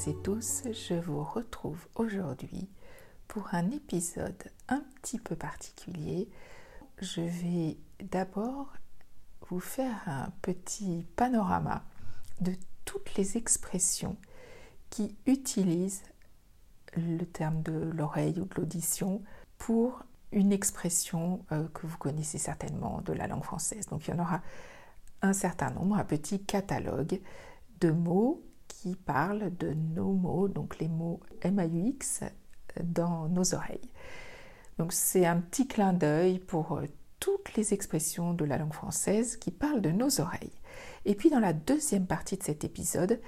toutes et tous, je vous retrouve aujourd'hui pour un épisode un petit peu particulier. Je vais d'abord vous faire un petit panorama de toutes les expressions qui utilisent le terme de l'oreille ou de l'audition pour une expression euh, que vous connaissez certainement de la langue française. Donc il y en aura un certain nombre, un petit catalogue de mots qui parlent de nos mots, donc les mots MAUX dans nos oreilles. Donc c'est un petit clin d'œil pour euh, toutes les expressions de la langue française qui parlent de nos oreilles. Et puis dans la deuxième partie de cet épisode,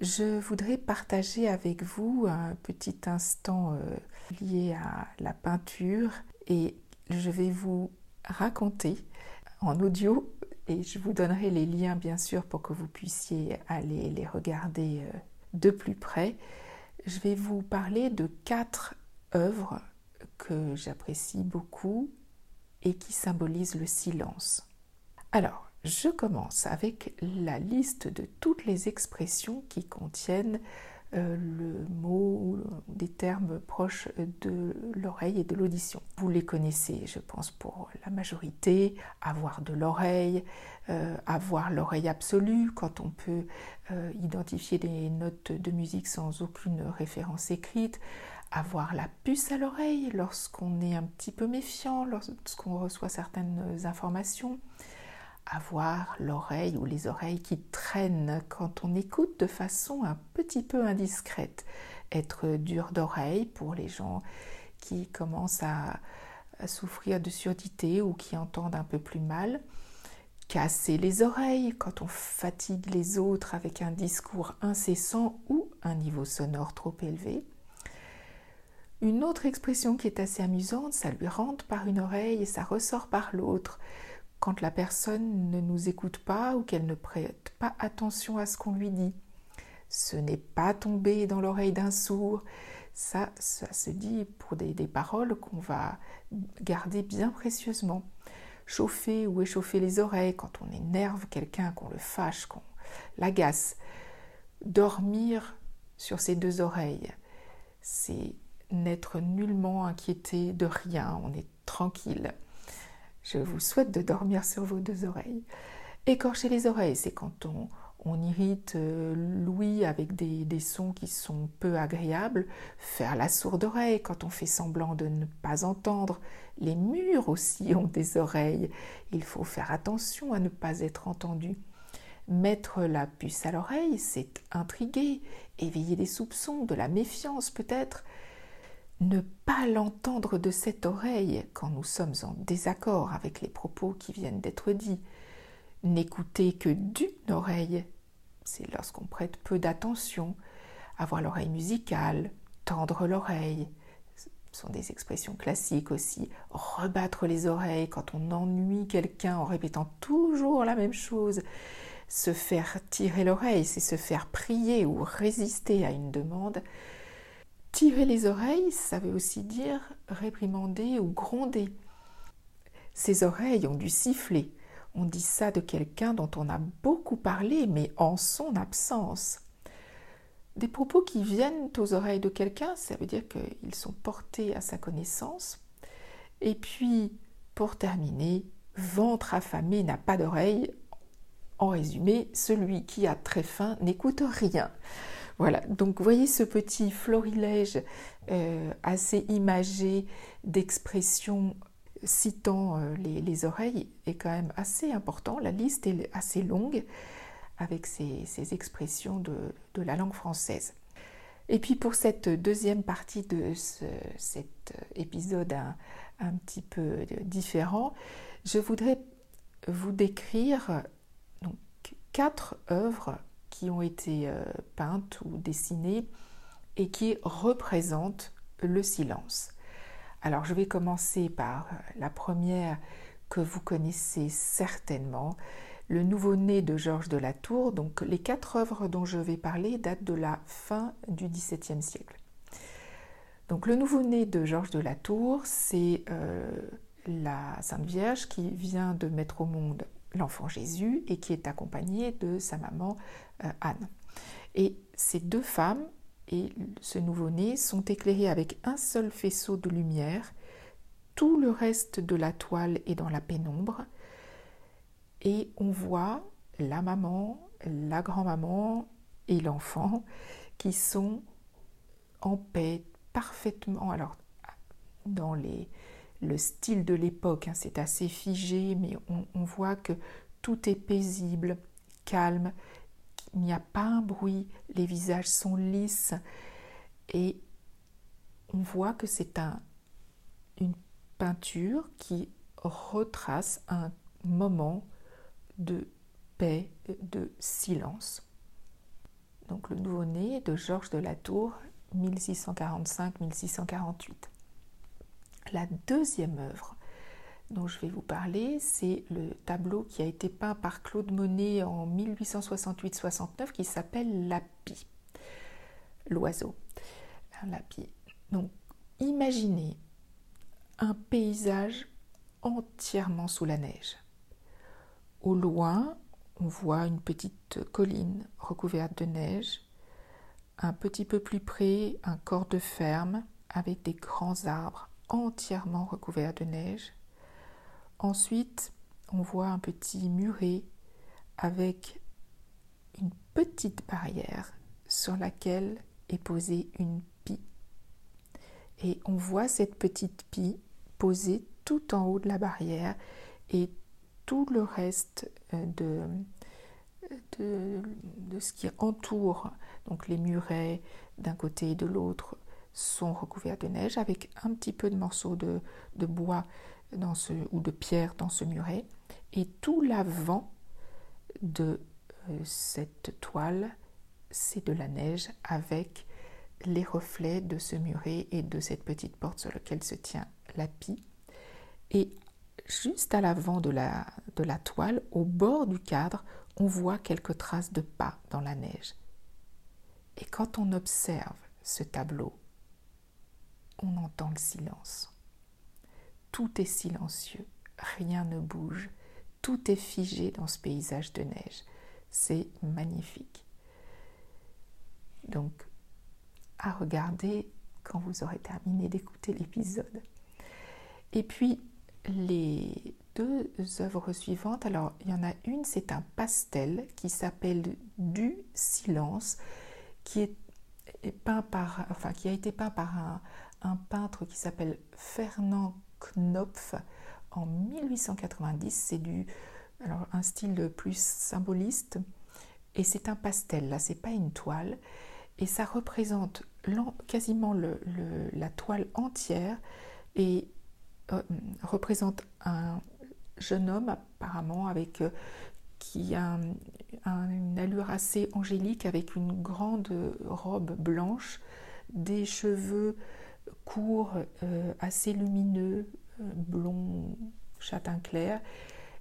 je voudrais partager avec vous un petit instant euh, lié à la peinture et je vais vous raconter en audio et je vous donnerai les liens bien sûr pour que vous puissiez aller les regarder euh, de plus près. Je vais vous parler de quatre œuvres que j'apprécie beaucoup et qui symbolisent le silence. Alors, je commence avec la liste de toutes les expressions qui contiennent euh, le mot ou des termes proches de l'oreille et de l'audition. Vous les connaissez, je pense, pour la majorité. Avoir de l'oreille, euh, avoir l'oreille absolue, quand on peut euh, identifier des notes de musique sans aucune référence écrite. Avoir la puce à l'oreille lorsqu'on est un petit peu méfiant, lorsqu'on reçoit certaines informations avoir l'oreille ou les oreilles qui traînent. Quand on écoute de façon un petit peu indiscrète, être dur d'oreille pour les gens qui commencent à, souffrir de surdité ou qui entendent un peu plus mal, casser les oreilles. Quand on fatigue les autres avec un discours incessant ou un niveau sonore trop élevé. Une autre expression qui est assez amusante, ça lui rentre par une oreille et ça ressort par l'autre quand la personne ne nous écoute pas ou qu'elle ne prête pas attention à ce qu'on lui dit. Ce n'est pas tomber dans l'oreille d'un sourd. Ça, ça se dit pour des, paroles qu'on va garder bien précieusement. Chauffer ou échauffer les oreilles quand on énerve quelqu'un, qu'on le fâche, qu'on l'agace. Dormir sur ses deux oreilles, c'est n'être nullement inquiété de rien, on est tranquille. Je vous souhaite de dormir sur vos deux oreilles. Écorcher les oreilles, c'est quand on, irrite euh, l'ouïe avec des, sons qui sont peu agréables. Faire la sourde oreille quand on fait semblant de ne pas entendre. Les murs aussi ont des oreilles. Il faut faire attention à ne pas être entendu. Mettre la puce à l'oreille, c'est intriguer, éveiller des soupçons, de la méfiance peut-être ne pas l'entendre de cette oreille quand nous sommes en désaccord avec les propos qui viennent d'être dits, n'écouter que d'une oreille, c'est lorsqu'on prête peu d'attention, avoir l'oreille musicale, tendre l'oreille, ce sont des expressions classiques aussi, rebattre les oreilles quand on ennuie quelqu'un en répétant toujours la même chose, se faire tirer l'oreille, c'est se faire prier ou résister à une demande, Tirer les oreilles, ça veut aussi dire réprimander ou gronder. Ses oreilles ont dû siffler. On dit ça de quelqu'un dont on a beaucoup parlé, mais en son absence. Des propos qui viennent aux oreilles de quelqu'un, ça veut dire qu'ils sont portés à sa connaissance. Et puis, pour terminer, ventre affamé n'a pas d'oreille. En résumé, celui qui a très faim n'écoute rien. Voilà, donc voyez ce petit florilège euh, assez imagé d'expressions citant euh, les, oreilles est quand même assez important. La liste est assez longue avec ces, expressions de, la langue française. Et puis pour cette deuxième partie de cet épisode un, un, petit peu différent, je voudrais vous décrire donc, quatre œuvres ont été euh, peintes ou dessinées et qui représentent le silence. Alors je vais commencer par la première que vous connaissez certainement, le nouveau-né de Georges de la Tour. Donc les quatre œuvres dont je vais parler datent de la fin du XVIIe siècle. Donc le nouveau-né de Georges de la Tour, c'est euh, la Sainte Vierge qui vient de mettre au monde l'enfant Jésus et qui est accompagné de sa maman euh, Anne. Et ces deux femmes et ce nouveau-né sont éclairés avec un seul faisceau de lumière. Tout le reste de la toile est dans la pénombre. Et on voit la maman, la grand-maman et l'enfant qui sont en paix parfaitement. Alors, dans les, le style de l'époque, hein, c'est assez figé, mais on, voit que tout est paisible, calme, il n'y a pas un bruit, les visages sont lisses et on voit que c'est un, une peinture qui retrace un moment de paix, de silence. Donc le nouveau-né de Georges de la Tour, 1645-1648. La deuxième œuvre dont je vais vous parler, c'est le tableau qui a été peint par Claude Monet en 1868-69 qui s'appelle L'api, l'oiseau. L'api. Donc, imaginez un paysage entièrement sous la neige. Au loin, on voit une petite colline recouverte de neige. Un petit peu plus près, un corps de ferme avec des grands arbres entièrement recouverts de neige. Ensuite, on voit un petit muret avec une petite barrière sur laquelle est posée une pie. Et on voit cette petite pie posée tout en haut de la barrière et tout le reste euh, de, de, de ce qui entoure donc les murets d'un côté et de l'autre sont recouverts de neige avec un petit peu de morceaux de, de bois dans ce, ou de pierre dans ce muret. Et tout l'avant de euh, cette toile, c'est de la neige avec les reflets de ce muret et de cette petite porte sur laquelle se tient la pie. Et juste à l'avant de la, de la toile, au bord du cadre, on voit quelques traces de pas dans la neige. Et quand on observe ce tableau, on entend le silence. Tout est silencieux, rien ne bouge, tout est figé dans ce paysage de neige. C'est magnifique. Donc, à regarder quand vous aurez terminé d'écouter l'épisode. Et puis, les deux œuvres suivantes, alors il y en a une, c'est un pastel qui s'appelle Du silence, qui est peint par, enfin, qui a été peint par un, un peintre qui s'appelle Fernand Knopf en 1890. C'est du alors un style plus symboliste et c'est un pastel. Là, c'est pas une toile et ça représente quasiment la toile entière et euh, représente un jeune homme apparemment avec euh, qui a une allure assez angélique avec une grande robe blanche, des cheveux court, euh, assez lumineux, euh, blond, châtain clair.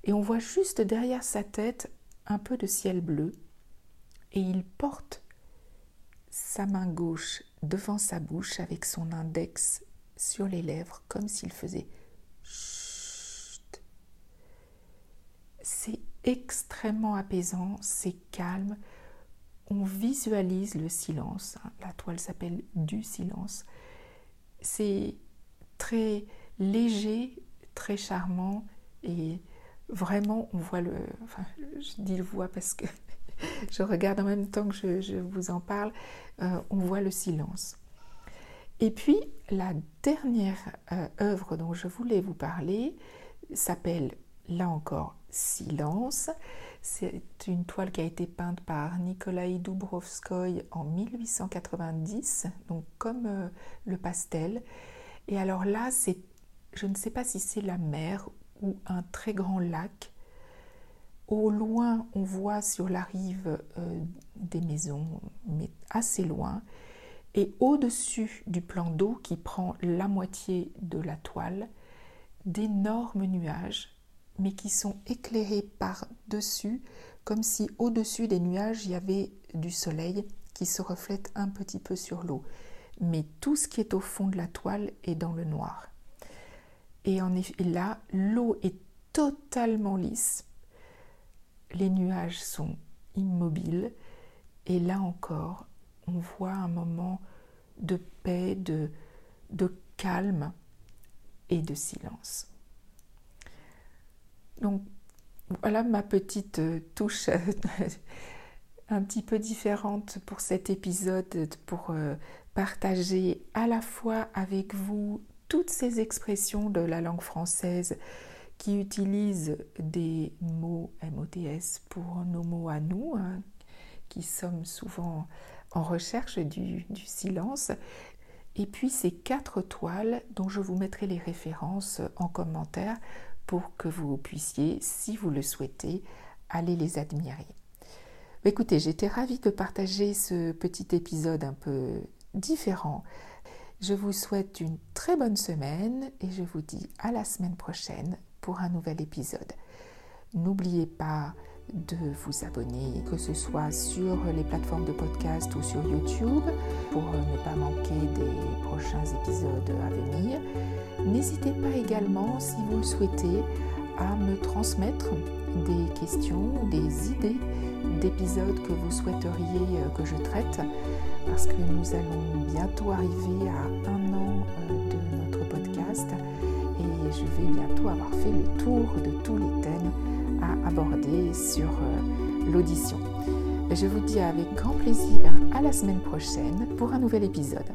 Et on voit juste derrière sa tête un peu de ciel bleu. Et il porte sa main gauche devant sa bouche avec son index sur les lèvres, comme s'il faisait chut. C'est extrêmement apaisant, c'est calme. On visualise le silence. La toile s'appelle du silence c'est très léger, très charmant et vraiment on voit le... Je dis le voit parce que je regarde en même temps que je, vous en parle, euh, on voit le silence. Et puis la dernière euh, œuvre dont je voulais vous parler s'appelle là encore Silence. C'est une toile qui a été peinte par Nikolai Dubrovskoy en 1890, donc comme euh, le pastel. Et alors là, je ne sais pas si c'est la mer ou un très grand lac. Au loin, on voit sur la rive euh, des maisons, mais assez loin. Et au-dessus du plan d'eau qui prend la moitié de la toile, d'énormes nuages mais qui sont éclairés par-dessus, comme si au-dessus des nuages il y avait du soleil qui se reflète un petit peu sur l'eau. Mais tout ce qui est au fond de la toile est dans le noir. Et en effet, là, l'eau est totalement lisse, les nuages sont immobiles, et là encore, on voit un moment de paix, de, de calme et de silence. Donc voilà ma petite euh, touche un petit peu différente pour cet épisode, pour euh, partager à la fois avec vous toutes ces expressions de la langue française qui utilisent des mots MOTS pour nos mots à nous, hein, qui sommes souvent en recherche du, du silence, et puis ces quatre toiles dont je vous mettrai les références en commentaire pour que vous puissiez, si vous le souhaitez, aller les admirer. Écoutez, j'étais ravie de partager ce petit épisode un peu différent. Je vous souhaite une très bonne semaine et je vous dis à la semaine prochaine pour un nouvel épisode. N'oubliez pas de vous abonner, que ce soit sur les plateformes de podcast ou sur YouTube, pour ne pas manquer des prochains épisodes à venir. N'hésitez pas également, si vous le souhaitez, à me transmettre des questions, des idées d'épisodes que vous souhaiteriez euh, que je traite, parce que nous allons bientôt arriver à un an euh, de notre podcast et je vais bientôt avoir fait le tour de tous les thèmes à aborder sur euh, l'audition. Je vous dis avec grand plaisir à la semaine prochaine pour un nouvel épisode.